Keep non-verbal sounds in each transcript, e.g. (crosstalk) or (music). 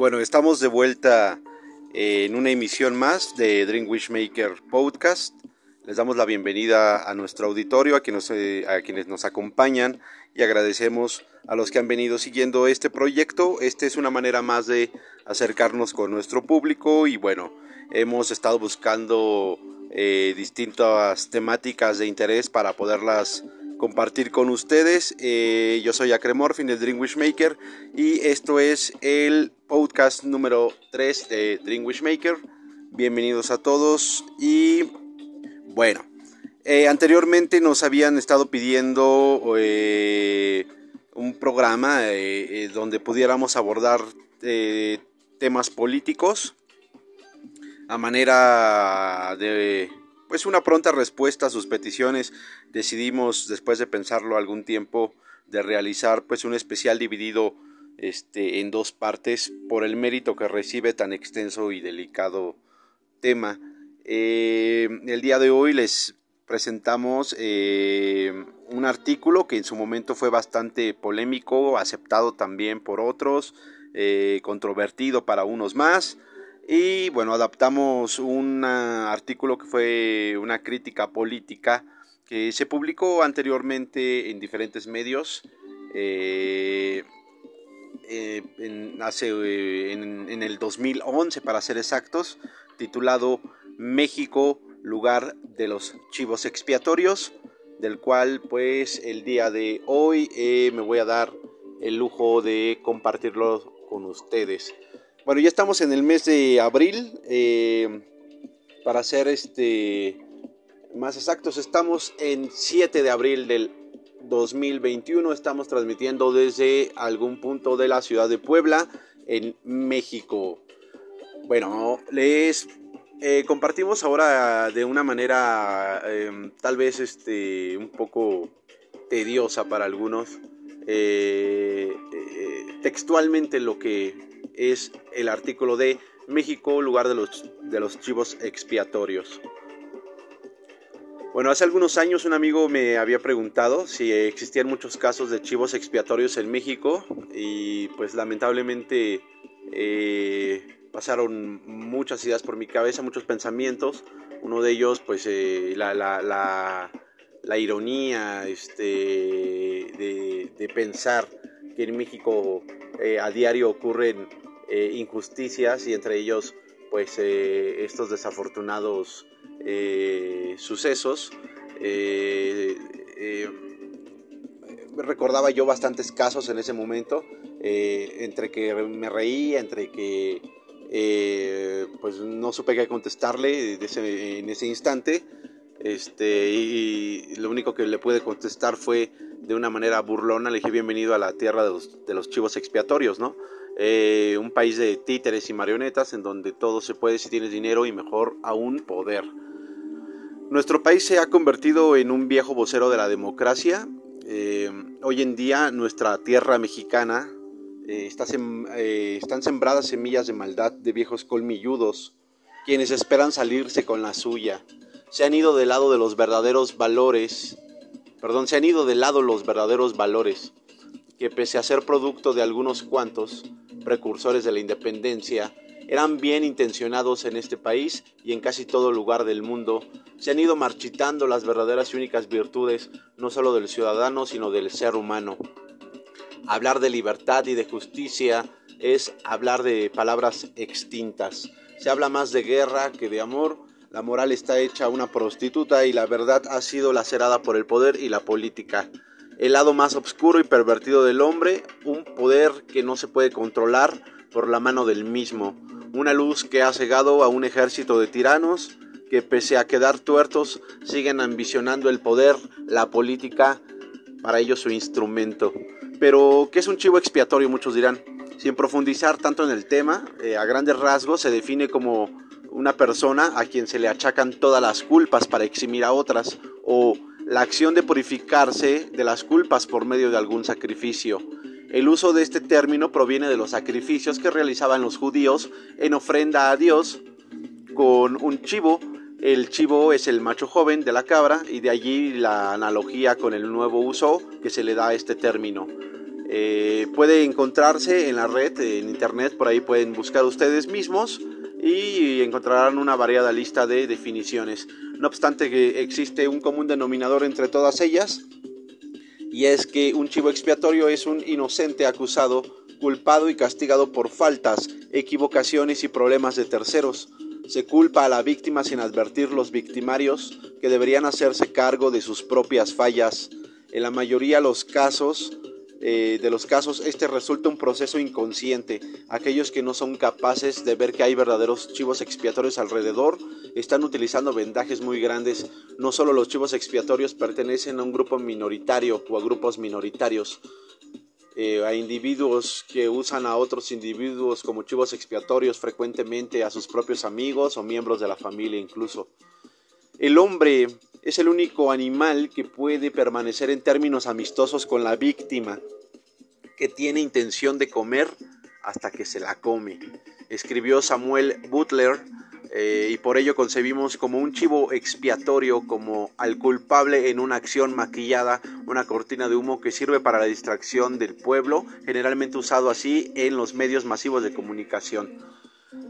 Bueno, estamos de vuelta en una emisión más de Dream Wishmaker Podcast. Les damos la bienvenida a nuestro auditorio, a quienes, eh, a quienes nos acompañan y agradecemos a los que han venido siguiendo este proyecto. Esta es una manera más de acercarnos con nuestro público y bueno, hemos estado buscando eh, distintas temáticas de interés para poderlas compartir con ustedes. Eh, yo soy Acremorphin, el Dream Wishmaker, y esto es el podcast número 3 de Dream Wishmaker. Bienvenidos a todos y bueno, eh, anteriormente nos habían estado pidiendo eh, un programa donde pudiéramos abordar temas políticos a manera de pues una pronta respuesta a sus peticiones. Decidimos, después de pensarlo algún tiempo, de realizar pues un especial dividido este, en dos partes por el mérito que recibe tan extenso y delicado tema. Eh, el día de hoy les presentamos eh, un artículo que en su momento fue bastante polémico, aceptado también por otros, eh, controvertido para unos más. Y bueno, adaptamos un artículo que fue una crítica política que se publicó anteriormente en diferentes medios. Eh, eh, en, hace, eh, en, el 2011 para ser exactos, titulado México, lugar de los chivos expiatorios, del cual pues el día de hoy me voy a dar el lujo de compartirlo con ustedes. Bueno, ya estamos en el mes de abril. Eh, para ser este más exactos, estamos en 7 de abril del 2021. Estamos transmitiendo desde algún punto de la ciudad de Puebla, en México. Bueno, les eh, compartimos ahora de una manera em, tal vez este, un poco tediosa para algunos, eh, textualmente lo que es el artículo de México, lugar de los, de los chivos expiatorios. Bueno, hace algunos años un amigo me había preguntado si existían muchos casos de chivos expiatorios en México y pues lamentablemente eh, pasaron muchas ideas por mi cabeza, muchos pensamientos. Uno de ellos pues eh, la, la, la, ironía este, de, pensar que en México eh, a diario ocurren eh, injusticias y entre ellos pues eh, estos desafortunados eh, sucesos. recordaba yo bastantes casos en ese momento, entre que me reí, entre que pues no supe qué contestarle en ese instante. Este, y lo único que le pude contestar fue de una manera burlona, le dije bienvenido a la tierra de los, de los chivos expiatorios, ¿no? Eh, un país de títeres y marionetas en donde todo se puede si tienes dinero y mejor aún poder. Nuestro país se ha convertido en un viejo vocero de la democracia. Eh, hoy en día nuestra tierra mexicana eh, está están sembradas semillas de maldad de viejos colmilludos, quienes esperan salirse con la suya. Se han ido del lado de los verdaderos valores, perdón, se han ido del lado los verdaderos valores, que pese a ser producto de algunos cuantos, precursores de la independencia, eran bien intencionados en este país y en casi todo lugar del mundo, se han ido marchitando las verdaderas y únicas virtudes no solo del ciudadano, sino del ser humano. Hablar de libertad y de justicia es hablar de palabras extintas. Se habla más de guerra que de amor. La moral está hecha una prostituta y la verdad ha sido lacerada por el poder y la política el lado más oscuro y pervertido del hombre, un poder que no se puede controlar por la mano del mismo, una luz que ha cegado a un ejército de tiranos que pese a quedar tuertos siguen ambicionando el poder, la política, para ellos su instrumento. Pero, ¿qué es un chivo expiatorio? Muchos dirán. Sin profundizar tanto en el tema, eh, a grandes rasgos se define como una persona a quien se le achacan todas las culpas para eximir a otras o la acción de purificarse de las culpas por medio de algún sacrificio. El uso de este término proviene de los sacrificios que realizaban los judíos en ofrenda a Dios con un chivo. El chivo es el macho joven de la cabra y de allí la analogía con el nuevo uso que se le da a este término. Eh, puede encontrarse en la red, en internet, por ahí pueden buscar ustedes mismos y encontrarán una variada lista de definiciones. No obstante que existe un común denominador entre todas ellas, y es que un chivo expiatorio es un inocente acusado, culpado y castigado por faltas, equivocaciones y problemas de terceros. Se culpa a la víctima sin advertir los victimarios que deberían hacerse cargo de sus propias fallas. En la mayoría de los casos, eh, de los casos, este resulta un proceso inconsciente. Aquellos que no son capaces de ver que hay verdaderos chivos expiatorios alrededor están utilizando vendajes muy grandes. No solo los chivos expiatorios pertenecen a un grupo minoritario o a grupos minoritarios, eh, a individuos que usan a otros individuos como chivos expiatorios frecuentemente, a sus propios amigos o miembros de la familia incluso. El hombre es el único animal que puede permanecer en términos amistosos con la víctima, que tiene intención de comer hasta que se la come. Escribió Samuel Butler eh, y por ello concebimos como un chivo expiatorio, como al culpable en una acción maquillada, una cortina de humo que sirve para la distracción del pueblo, generalmente usado así en los medios masivos de comunicación.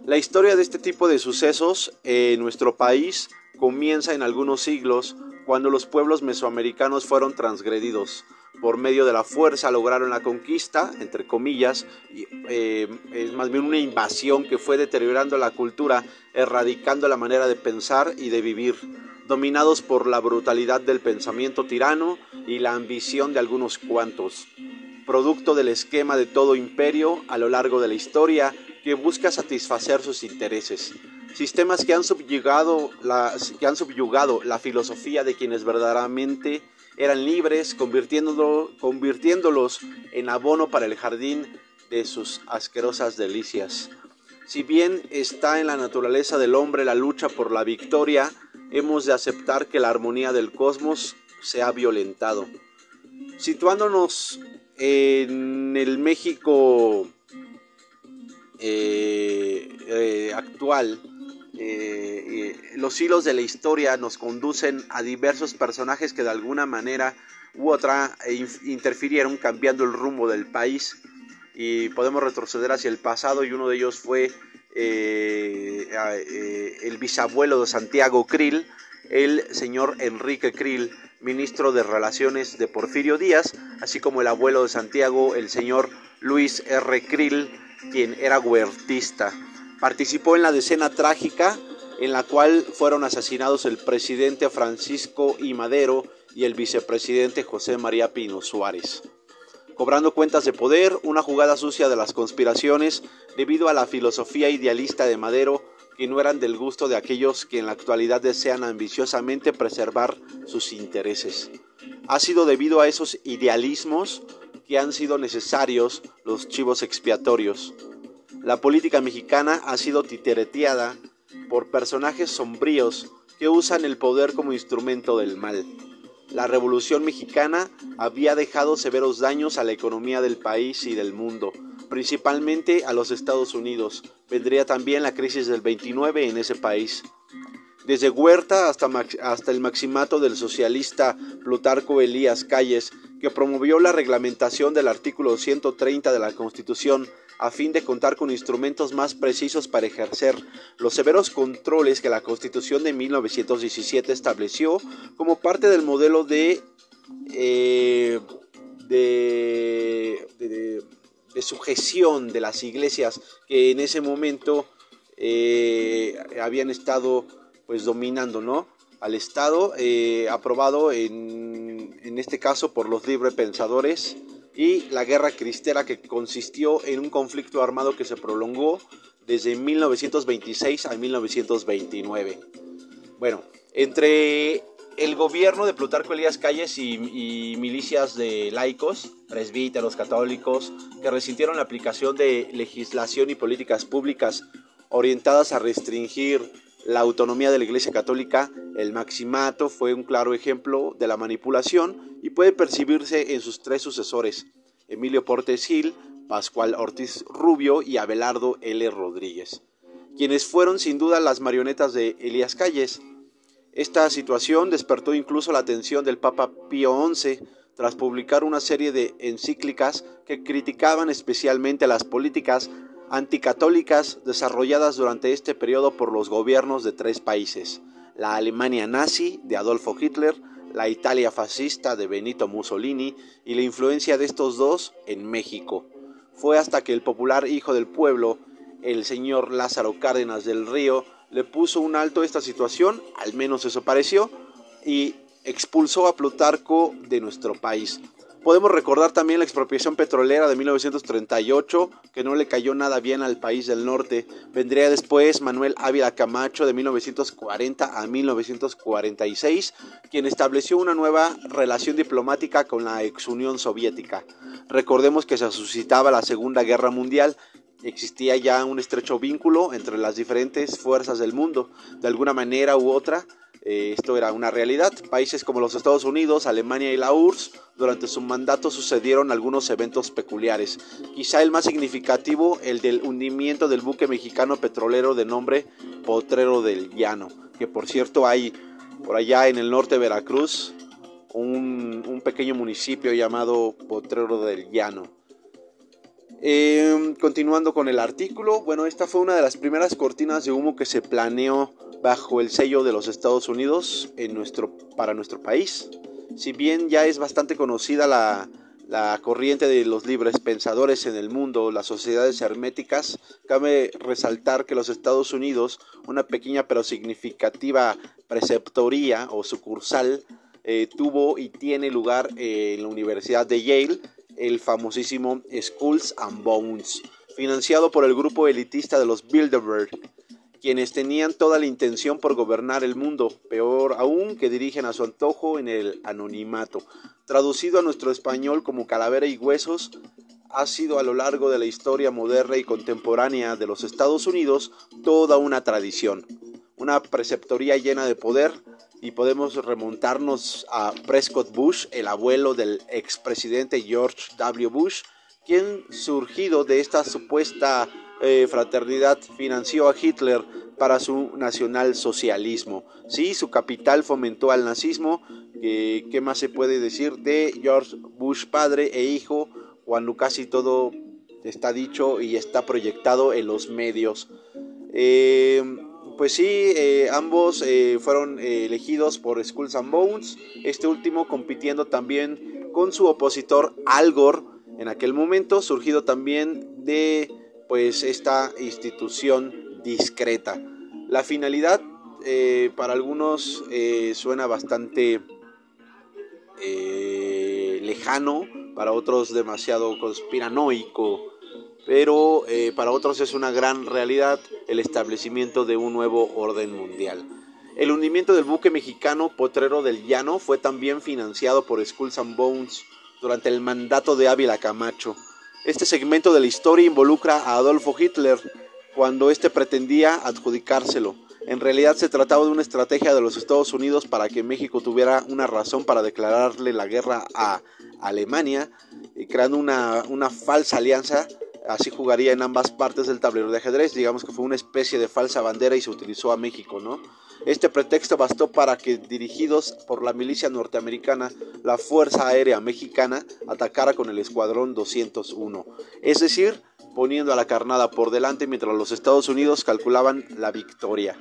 La historia de este tipo de sucesos en nuestro país comienza en algunos siglos cuando los pueblos mesoamericanos fueron transgredidos. Por medio de la fuerza lograron la conquista, entre comillas, y, eh, es más bien una invasión que fue deteriorando la cultura, erradicando la manera de pensar y de vivir, dominados por la brutalidad del pensamiento tirano y la ambición de algunos cuantos, producto del esquema de todo imperio a lo largo de la historia que busca satisfacer sus intereses. Sistemas que han subyugado la, que han subyugado la filosofía de quienes verdaderamente eran libres, convirtiéndolo, convirtiéndolos en abono para el jardín de sus asquerosas delicias. Si bien está en la naturaleza del hombre la lucha por la victoria, hemos de aceptar que la armonía del cosmos se ha violentado. Situándonos en el México eh, eh, actual, eh, los hilos de la historia nos conducen a diversos personajes que de alguna manera u otra eh, interfirieron cambiando el rumbo del país y podemos retroceder hacia el pasado y uno de ellos fue eh, el bisabuelo de Santiago Krill, el señor Enrique Krill, ministro de Relaciones de Porfirio Díaz, así como el abuelo de Santiago, el señor Luis R. Krill, quien era huertista. Participó en la decena trágica en la cual fueron asesinados el presidente Francisco I. Madero y el vicepresidente José María Pino Suárez. Cobrando cuentas de poder, una jugada sucia de las conspiraciones debido a la filosofía idealista de Madero que no eran del gusto de aquellos que en la actualidad desean ambiciosamente preservar sus intereses. Ha sido debido a esos idealismos que han sido necesarios los chivos expiatorios, la política mexicana ha sido titereteada por personajes sombríos que usan el poder como instrumento del mal. La Revolución Mexicana había dejado severos daños a la economía del país y del mundo, principalmente a los Estados Unidos. Vendría también la crisis del 29 en ese país. Desde Huerta hasta, hasta el maximato del socialista Plutarco Elías Calles, que promovió la reglamentación del artículo 130 de la Constitución a fin de contar con instrumentos más precisos para ejercer los severos controles que la Constitución de 1917 estableció como parte del modelo de, eh, de, sujeción de las iglesias que en ese momento eh, habían estado pues dominando ¿no? al Estado, eh, aprobado en, en este caso por los librepensadores pensadores y la guerra cristera que consistió en un conflicto armado que se prolongó desde 1926 a 1929. Bueno, entre el gobierno de Plutarco Elías Calles y, milicias de laicos, presbíteros, católicos, que resintieron la aplicación de legislación y políticas públicas orientadas a restringir la autonomía de la Iglesia Católica, el maximato fue un claro ejemplo de la manipulación y puede percibirse en sus tres sucesores, Emilio Portes Gil, Pascual Ortiz Rubio y Abelardo L. Rodríguez, quienes fueron sin duda las marionetas de Elías Calles. Esta situación despertó incluso la atención del Papa Pío XI, tras publicar una serie de encíclicas que criticaban especialmente las políticas anticatólicas desarrolladas durante este periodo por los gobiernos de tres países, la Alemania nazi de Adolfo Hitler, la Italia fascista de Benito Mussolini y la influencia de estos dos en México. Fue hasta que el popular hijo del pueblo, el señor Lázaro Cárdenas del Río, le puso un alto a esta situación, al menos eso pareció, y expulsó a Plutarco de nuestro país. Podemos recordar también la expropiación petrolera de 1938, que no le cayó nada bien al país del norte. Vendría después Manuel Ávila Camacho de 1940 a 1946, quien estableció una nueva relación diplomática con la ex Unión Soviética. Recordemos que se suscitaba la Segunda Guerra Mundial existía ya un estrecho vínculo entre las diferentes fuerzas del mundo. De alguna manera u otra, eh, esto era una realidad. Países como los Estados Unidos, Alemania y la URSS, durante su mandato sucedieron algunos eventos peculiares. Quizá el más significativo, el del hundimiento del buque mexicano petrolero de nombre Potrero del Llano, que por cierto hay por allá en el norte de Veracruz un, pequeño municipio llamado Potrero del Llano. Eh, continuando con el artículo, bueno, esta fue una de las primeras cortinas de humo que se planeó bajo el sello de los Estados Unidos en nuestro, para nuestro país. Si bien ya es bastante conocida la, la corriente de los libres pensadores en el mundo, las sociedades herméticas, cabe resaltar que los Estados Unidos, una pequeña pero significativa preceptoría o sucursal, eh, tuvo y tiene lugar en la Universidad de Yale, el famosísimo Schools and Bones, financiado por el grupo elitista de los Bilderberg, quienes tenían toda la intención por gobernar el mundo, peor aún que dirigen a su antojo en el anonimato. Traducido a nuestro español como calavera y huesos, ha sido a lo largo de la historia moderna y contemporánea de los Estados Unidos toda una tradición, una preceptoría llena de poder, y podemos remontarnos a Prescott Bush, el abuelo del expresidente George W. Bush, quien surgido de esta supuesta eh, fraternidad financió a Hitler para su nacionalsocialismo. Sí, su capital fomentó al nazismo. ¿Qué más se puede decir de George Bush padre e hijo cuando casi todo está dicho y está proyectado en los medios? Eh, pues sí, eh, ambos fueron elegidos por Skulls and Bones, este último compitiendo también con su opositor Al Gore en aquel momento, surgido también de pues esta institución discreta. La finalidad para algunos suena bastante lejano, para otros demasiado conspiranoico pero eh, para otros es una gran realidad el establecimiento de un nuevo orden mundial. El hundimiento del buque mexicano Potrero del Llano fue también financiado por Skulls and Bones durante el mandato de Ávila Camacho. Este segmento de la historia involucra a Adolfo Hitler cuando éste pretendía adjudicárselo. En realidad se trataba de una estrategia de los Estados Unidos para que México tuviera una razón para declararle la guerra a Alemania, eh, creando una, una falsa alianza así jugaría en ambas partes del tablero de ajedrez. Digamos que fue una especie de falsa bandera y se utilizó a México, ¿no? Este pretexto bastó para que, dirigidos por la milicia norteamericana, la Fuerza Aérea Mexicana atacara con el Escuadrón 201. Es decir, poniendo a la carnada por delante mientras los Estados Unidos calculaban la victoria.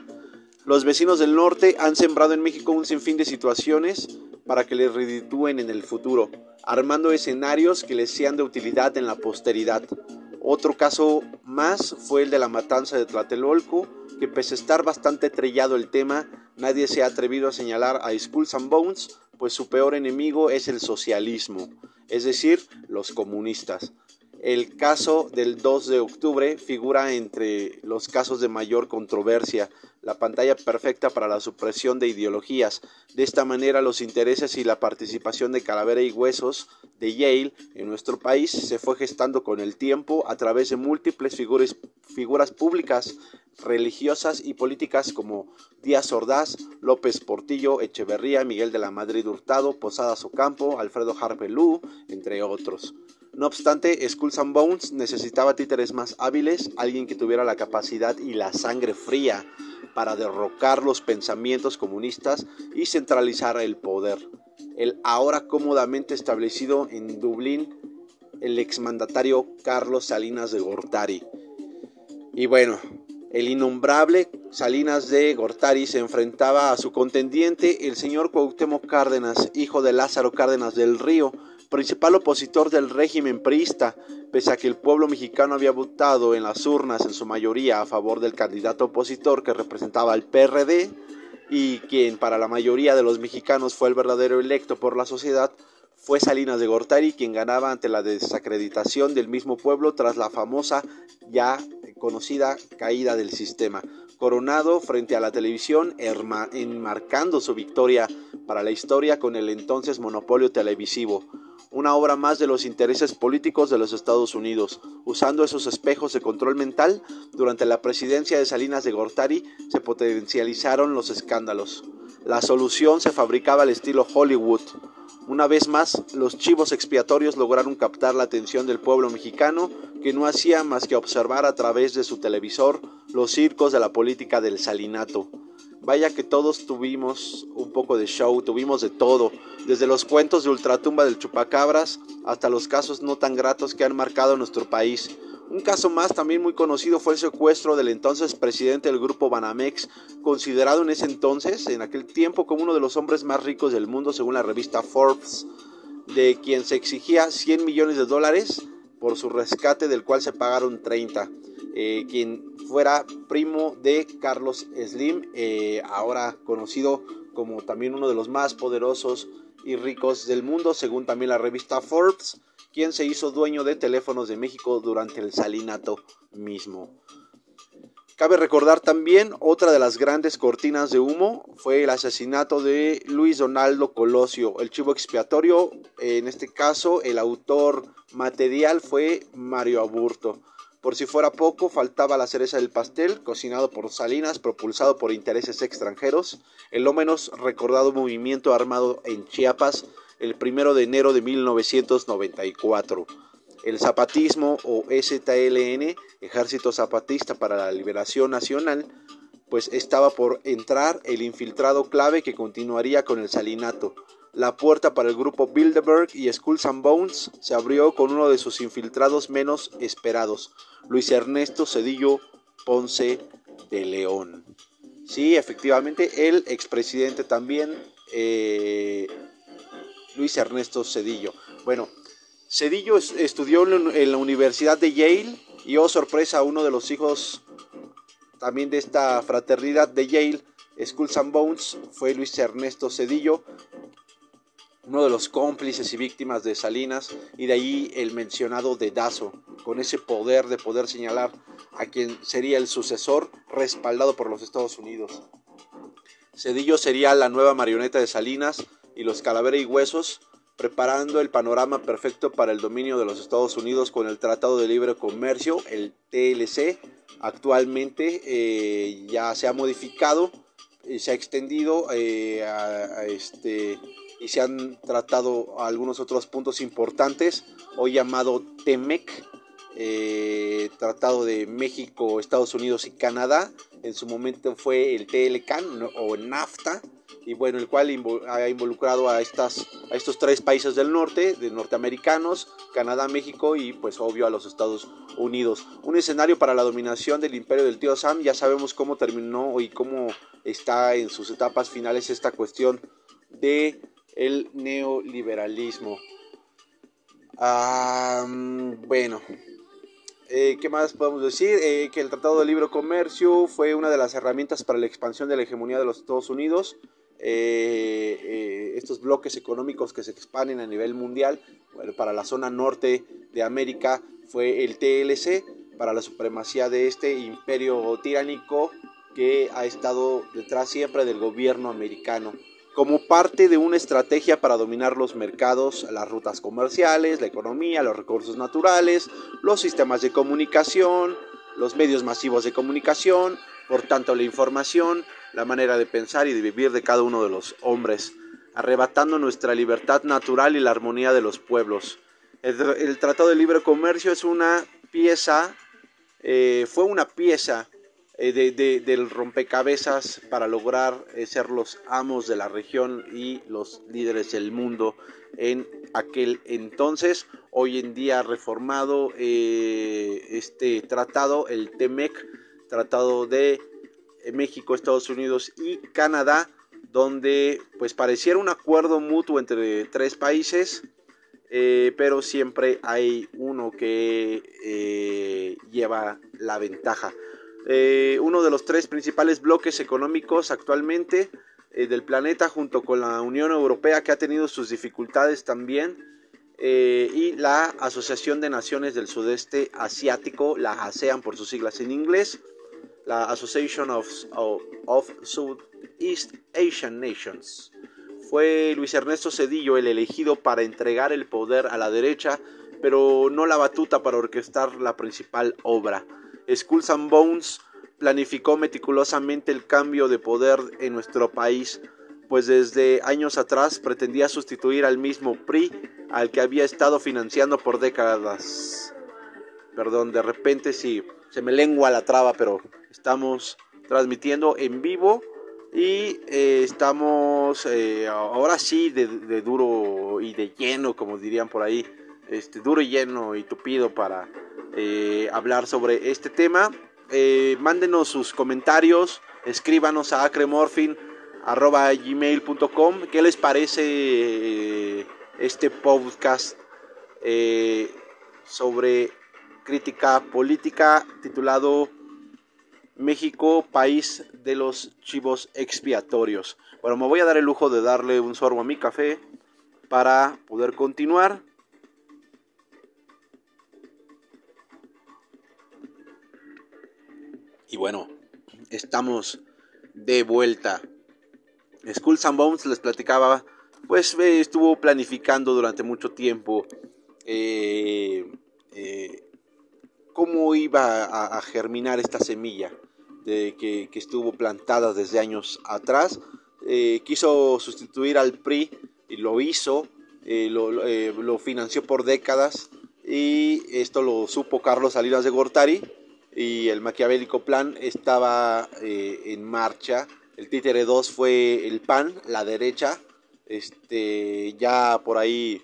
Los vecinos del norte han sembrado en México un sinfín de situaciones para que les reditúen en el futuro, armando escenarios que les sean de utilidad en la posteridad. Otro caso más fue el de la matanza de Tlatelolco, que pese a estar bastante trillado el tema, nadie se ha atrevido a señalar a Skulls and Bones, pues su peor enemigo es el socialismo, es decir, los comunistas. El caso del 2 de octubre figura entre los casos de mayor controversia, la pantalla perfecta para la supresión de ideologías. De esta manera los intereses y la participación de Calavera y Huesos de Yale en nuestro país se fue gestando con el tiempo a través de múltiples figuras, públicas, religiosas y políticas como Díaz Ordaz, López Portillo, Echeverría, Miguel de la Madrid Hurtado, Posadas Ocampo, Alfredo Harpelú, entre otros. No obstante, Skulls and Bones necesitaba títeres más hábiles, alguien que tuviera la capacidad y la sangre fría para derrocar los pensamientos comunistas y centralizar el poder. el ahora cómodamente establecido en Dublín el exmandatario Carlos Salinas de Gortari. Y bueno, el innombrable Salinas de Gortari se enfrentaba a su contendiente, el señor Cuauhtémoc Cárdenas, hijo de Lázaro Cárdenas del Río, principal opositor del régimen priista, pese a que el pueblo mexicano había votado en las urnas en su mayoría a favor del candidato opositor que representaba al PRD y quien para la mayoría de los mexicanos fue el verdadero electo por la sociedad, fue Salinas de Gortari quien ganaba ante la desacreditación del mismo pueblo tras la famosa ya conocida caída del sistema, coronado frente a la televisión enmarcando su victoria para la historia con el entonces monopolio televisivo una obra más de los intereses políticos de los Estados Unidos. Usando esos espejos de control mental, durante la presidencia de Salinas de Gortari se potencializaron los escándalos. La solución se fabricaba al estilo Hollywood. Una vez más, los chivos expiatorios lograron captar la atención del pueblo mexicano, que no hacía más que observar a través de su televisor los circos de la política del salinato. Vaya que todos tuvimos un poco de show, tuvimos de todo, desde los cuentos de ultratumba del chupacabras hasta los casos no tan gratos que han marcado nuestro país. Un caso más también muy conocido fue el secuestro del entonces presidente del grupo Banamex, considerado en ese entonces, en aquel tiempo, como uno de los hombres más ricos del mundo según la revista Forbes, de quien se exigía 100 millones de dólares por su rescate del cual se pagaron 30. Eh, quien fuera primo de Carlos Slim, eh, ahora conocido como también uno de los más poderosos y ricos del mundo, según también la revista Forbes, quien se hizo dueño de teléfonos de México durante el salinato mismo. Cabe recordar también otra de las grandes cortinas de humo fue el asesinato de Luis Donaldo Colosio, el chivo expiatorio. En este caso, el autor material fue Mario Aburto. Por si fuera poco, faltaba la cereza del pastel, cocinado por Salinas, propulsado por intereses extranjeros, el no menos recordado movimiento armado en Chiapas el primero de enero de 1994. El zapatismo o STLN, Ejército Zapatista para la Liberación Nacional, pues estaba por entrar el infiltrado clave que continuaría con el salinato, la puerta para el grupo Bilderberg y Skulls and Bones se abrió con uno de sus infiltrados menos esperados, Luis Ernesto Cedillo Ponce de León. Sí, efectivamente, el expresidente también, eh, Luis Ernesto Cedillo. Bueno, Cedillo estudió en la Universidad de Yale y, oh sorpresa, uno de los hijos también de esta fraternidad de Yale, Skulls and Bones, fue Luis Ernesto Cedillo, uno de los cómplices y víctimas de Salinas, y de ahí el mencionado dedazo, con ese poder de poder señalar a quien sería el sucesor respaldado por los Estados Unidos. Cedillo sería la nueva marioneta de Salinas y los Calavera y Huesos, preparando el panorama perfecto para el dominio de los Estados Unidos con el Tratado de Libre Comercio, el TLC. Actualmente eh, ya se ha modificado y se ha extendido eh, a, este y se han tratado algunos otros puntos importantes, hoy llamado TEMEC, eh, Tratado de México, Estados Unidos y Canadá. En su momento fue el TLCAN o NAFTA, y bueno, el cual ha involucrado a, estas, a estos tres países del norte, de norteamericanos, Canadá, México y pues obvio a los Estados Unidos. Un escenario para la dominación del imperio del tío Sam, ya sabemos cómo terminó y cómo está en sus etapas finales esta cuestión de el neoliberalismo. bueno, eh, ¿qué más podemos decir? Eh, que el Tratado de Libre Comercio fue una de las herramientas para la expansión de la hegemonía de los Estados Unidos. Eh, estos bloques económicos que se expanden a nivel mundial, para la zona norte de América fue el TLC, para la supremacía de este imperio tiránico que ha estado detrás siempre del gobierno americano como parte de una estrategia para dominar los mercados, las rutas comerciales, la economía, los recursos naturales, los sistemas de comunicación, los medios masivos de comunicación, por tanto la información, la manera de pensar y de vivir de cada uno de los hombres, arrebatando nuestra libertad natural y la armonía de los pueblos. El, Tratado de Libre Comercio es una pieza, eh, fue una pieza eh, del rompecabezas para lograr eh, ser los amos de la región y los líderes del mundo en aquel entonces. Hoy en día reformado eh, este tratado, el TEMEC, tratado de México, Estados Unidos y Canadá, donde pues pareciera un acuerdo mutuo entre tres países, pero siempre hay uno que lleva la ventaja. Eh, uno de los tres principales bloques económicos actualmente eh, del planeta junto con la Unión Europea que ha tenido sus dificultades también eh, y la Asociación de Naciones del Sudeste Asiático, la ASEAN por sus siglas en inglés, la Association of, of, of Southeast Asian Nations. Fue Luis Ernesto Cedillo el elegido para entregar el poder a la derecha, pero no la batuta para orquestar la principal obra. Skulls and Bones planificó meticulosamente el cambio de poder en nuestro país, pues desde años atrás pretendía sustituir al mismo PRI al que había estado financiando por décadas. Perdón, de repente sí, se me lengua la traba, pero estamos transmitiendo en vivo y eh, estamos eh, ahora sí de, duro y de lleno, como dirían por ahí, este, duro y lleno y tupido para eh, hablar sobre este tema. Eh, mándenos sus comentarios, escríbanos a acremorphin.gmail.com ¿Qué les parece eh, este podcast sobre crítica política titulado México, país de los chivos expiatorios? Bueno, me voy a dar el lujo de darle un sorbo a mi café para poder continuar. Y bueno, estamos de vuelta. Skulls and Bones les platicaba, pues eh, estuvo planificando durante mucho tiempo eh, eh, cómo iba a, germinar esta semilla de que, estuvo plantada desde años atrás. quiso sustituir al PRI y lo hizo, lo, lo financió por décadas y esto lo supo Carlos Salinas de Gortari y el maquiavélico plan estaba eh, en marcha. El títere 2 fue el PAN, la derecha. Este, ya por ahí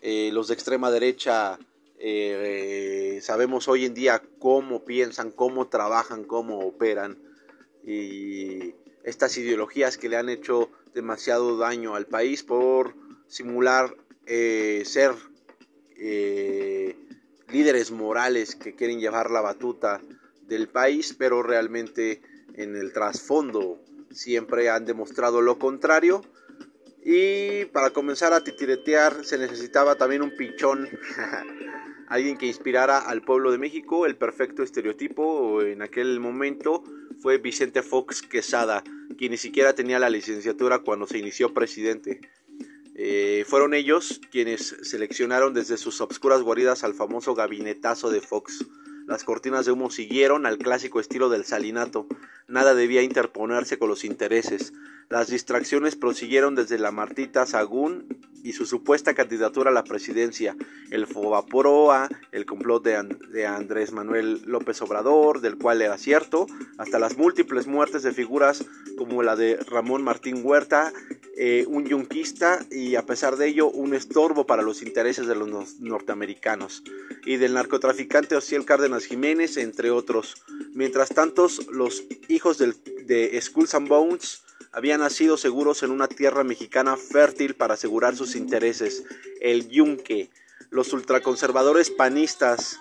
eh, los de extrema derecha eh, sabemos hoy en día cómo piensan, cómo trabajan, cómo operan. Y estas ideologías que le han hecho demasiado daño al país por simular ser líderes morales que quieren llevar la batuta del país, pero realmente en el trasfondo siempre han demostrado lo contrario. Y para comenzar a titiretear se necesitaba también un pichón, (laughs) alguien que inspirara al pueblo de México. El perfecto estereotipo en aquel momento fue Vicente Fox Quesada, quien ni siquiera tenía la licenciatura cuando se inició presidente. Eh, fueron ellos quienes seleccionaron desde sus obscuras guaridas al famoso gabinetazo de Fox. Las cortinas de humo siguieron al clásico estilo del salinato. Nada debía interponerse con los intereses. Las distracciones prosiguieron desde la Martita Sagún y su supuesta candidatura a la presidencia, el Fobaporoa, el complot de, Andrés Manuel López Obrador, del cual era cierto, hasta las múltiples muertes de figuras como la de Ramón Martín Huerta, eh, un yunquista y a pesar de ello un estorbo para los intereses de los norteamericanos, y del narcotraficante Ociel Cárdenas Jiménez, entre otros. Mientras tanto, los hijos de Skulls and Bones habían nacido seguros en una tierra mexicana fértil para asegurar sus intereses, el yunque. Los ultraconservadores panistas,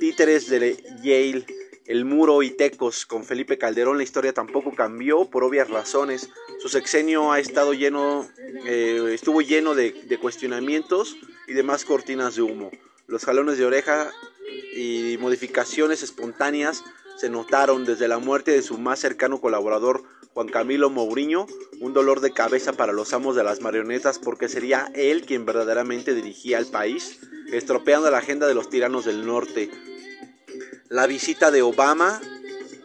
títeres de Yale, el muro y Tecos con Felipe Calderón, la historia tampoco cambió por obvias razones. Su sexenio ha estado lleno, eh, estuvo lleno de, de cuestionamientos y demás cortinas de humo. Los jalones de oreja y modificaciones espontáneas se notaron desde la muerte de su más cercano colaborador Juan Camilo Mourinho, un dolor de cabeza para los amos de las marionetas porque sería él quien verdaderamente dirigía el país, estropeando la agenda de los tiranos del norte. La visita de Obama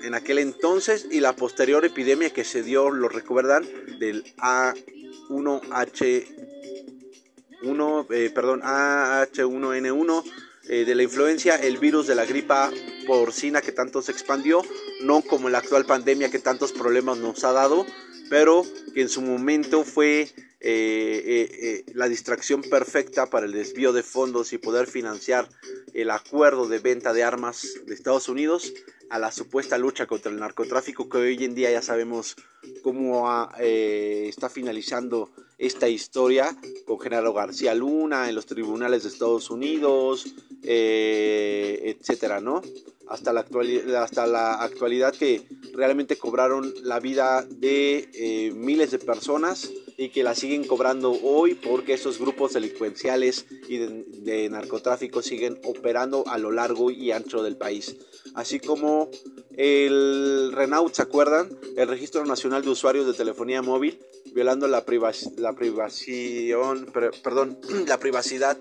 en aquel entonces y la posterior epidemia que se dio, lo recuerdan, del A1H1, eh, perdón, AH1N1 eh, de la influencia, el virus de la gripa porcina que tanto se expandió, no como la actual pandemia que tantos problemas nos ha dado, pero que en su momento fue eh, eh, eh, la distracción perfecta para el desvío de fondos y poder financiar el acuerdo de venta de armas de Estados Unidos a la supuesta lucha contra el narcotráfico que hoy en día ya sabemos cómo está finalizando esta historia con Genaro García Luna en los tribunales de Estados Unidos, etcétera, ¿no? Hasta la, actualidad, que realmente cobraron la vida de miles de personas y que la siguen cobrando hoy porque esos grupos delincuenciales y de, narcotráfico siguen operando a lo largo y ancho del país. Así como el Renault, ¿se acuerdan? El Registro Nacional de Usuarios de Telefonía Móvil, violando la, la privación, perdón, (clears throat) la privacidad,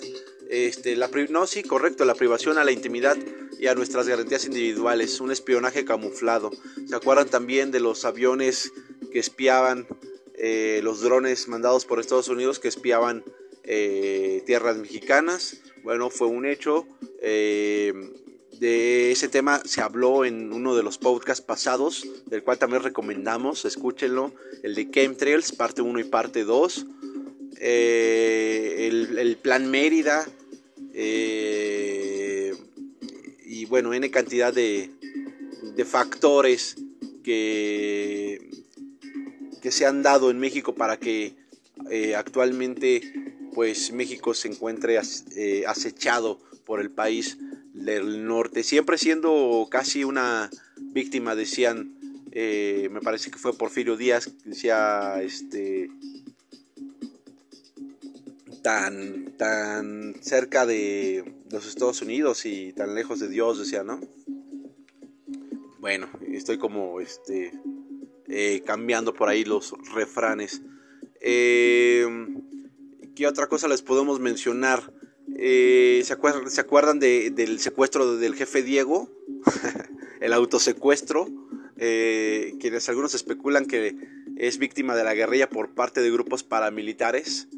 este, la no, sí, correcto, la privación a la intimidad y a nuestras garantías individuales, un espionaje camuflado. ¿Se acuerdan también de los aviones que espiaban eh, los drones mandados por Estados Unidos que espiaban eh, tierras mexicanas. Bueno, fue un hecho. Eh, de ese tema se habló en uno de los podcasts pasados, del cual también recomendamos, escúchenlo, el de Chemtrails, parte 1 y parte 2. el, plan Mérida. Y bueno, N cantidad de, de factores que que se han dado en México para que eh, actualmente pues México se encuentre eh, acechado por el país del norte, siempre siendo casi una víctima, decían, eh, me parece que fue Porfirio Díaz, decía, este, tan, tan cerca de los Estados Unidos y tan lejos de Dios, decía, ¿no? Bueno, estoy como, este, eh, cambiando por ahí los refranes. Eh, ¿Qué otra cosa les podemos mencionar? Eh, ¿se, acuerdan, del secuestro del jefe Diego? (laughs) el autosecuestro, quienes algunos especulan que es víctima de la guerrilla por parte de grupos paramilitares,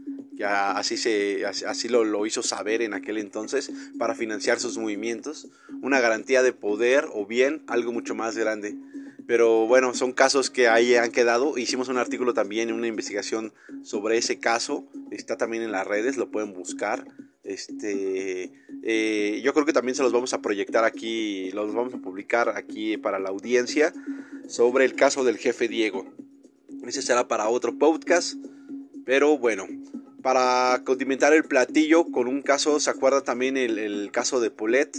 así, se, así lo, lo, hizo saber en aquel entonces, para financiar sus movimientos, una garantía de poder o bien algo mucho más grande. Pero bueno, son casos que ahí han quedado. Hicimos un artículo también, una investigación sobre ese caso. Está también en las redes, lo pueden buscar. Este, eh, yo creo que también se los vamos a proyectar aquí, los vamos a publicar aquí para la audiencia sobre el caso del jefe Diego. Ese será para otro podcast. Pero bueno, para condimentar el platillo con un caso, ¿se acuerda también el, caso de Polet?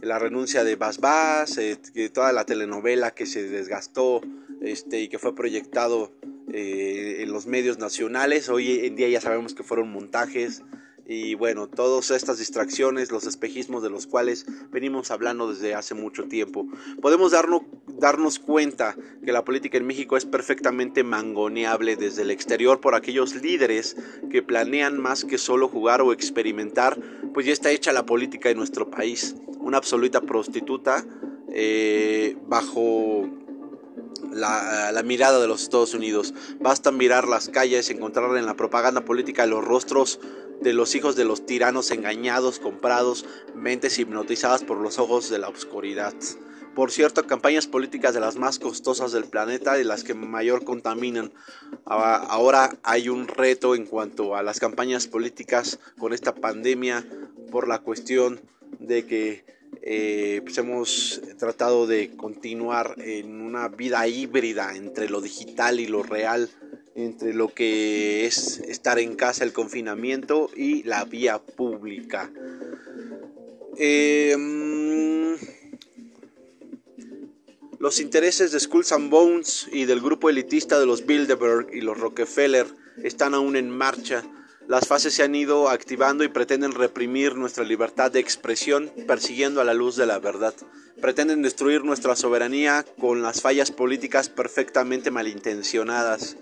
la renuncia de Bas Bas, eh, toda la telenovela que se desgastó este, y que fue proyectado eh, en los medios nacionales. Hoy en día ya sabemos que fueron montajes y bueno, todas estas distracciones, los espejismos de los cuales venimos hablando desde hace mucho tiempo. Podemos darnos, darnos cuenta que la política en México es perfectamente mangoneable desde el exterior por aquellos líderes que planean más que solo jugar o experimentar, pues ya está hecha la política en nuestro país. Una absoluta prostituta eh, bajo la, la, mirada de los Estados Unidos. Basta mirar las calles, encontrar en la propaganda política los rostros de los hijos de los tiranos engañados, comprados, mentes hipnotizadas por los ojos de la oscuridad. Por cierto, campañas políticas de las más costosas del planeta y las que mayor contaminan. Ahora hay un reto en cuanto a las campañas políticas con esta pandemia por la cuestión de que eh, pues hemos tratado de continuar en una vida híbrida entre lo digital y lo real entre lo que es estar en casa, el confinamiento y la vía pública. Em, los intereses de Skulls and Bones y del grupo elitista de los Bilderberg y los Rockefeller están aún en marcha. Las fases se han ido activando y pretenden reprimir nuestra libertad de expresión persiguiendo a la luz de la verdad. Pretenden destruir nuestra soberanía con las fallas políticas perfectamente malintencionadas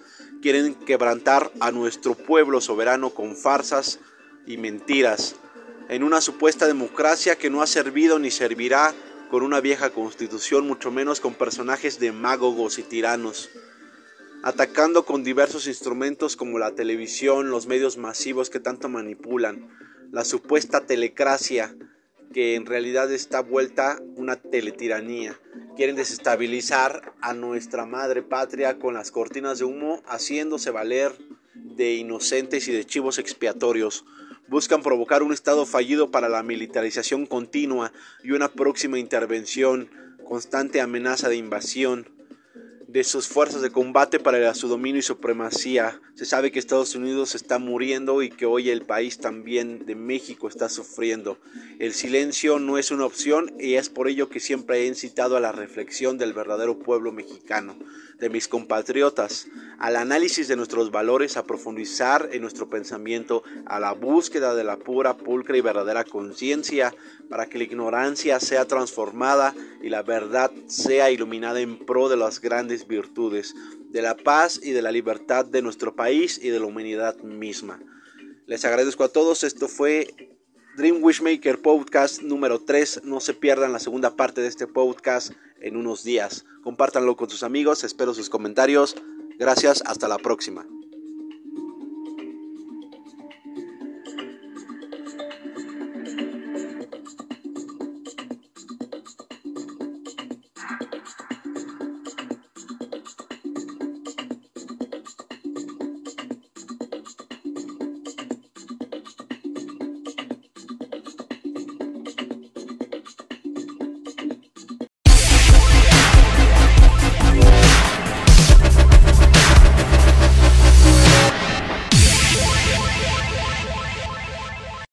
quieren quebrantar a nuestro pueblo soberano con farsas y mentiras, en una supuesta democracia que no ha servido ni servirá con una vieja constitución, mucho menos con personajes demagogos y tiranos, atacando con diversos instrumentos como la televisión, los medios masivos que tanto manipulan, la supuesta telecracia, que en realidad está vuelta una teletiranía, quieren desestabilizar a nuestra madre patria con las cortinas de humo, haciéndose valer de inocentes y de chivos expiatorios. Buscan provocar un Estado fallido para la militarización continua y una próxima intervención, constante amenaza de invasión de sus fuerzas de combate para su dominio y supremacía. Se sabe que Estados Unidos está muriendo y que hoy el país también de México está sufriendo. El silencio no es una opción y es por ello que siempre he incitado a la reflexión del verdadero pueblo mexicano, de mis compatriotas, al análisis de nuestros valores, a profundizar en nuestro pensamiento, a la búsqueda de la pura, pulcra y verdadera conciencia, para que la ignorancia sea transformada y la verdad sea iluminada en pro de las grandes virtudes, de la paz y de la libertad de nuestro país y de la humanidad misma. Les agradezco a todos, esto fue Dream Wishmaker Podcast número 3. No se pierdan la segunda parte de este podcast en unos días. Compártanlo con sus amigos, espero sus comentarios. Gracias, hasta la próxima.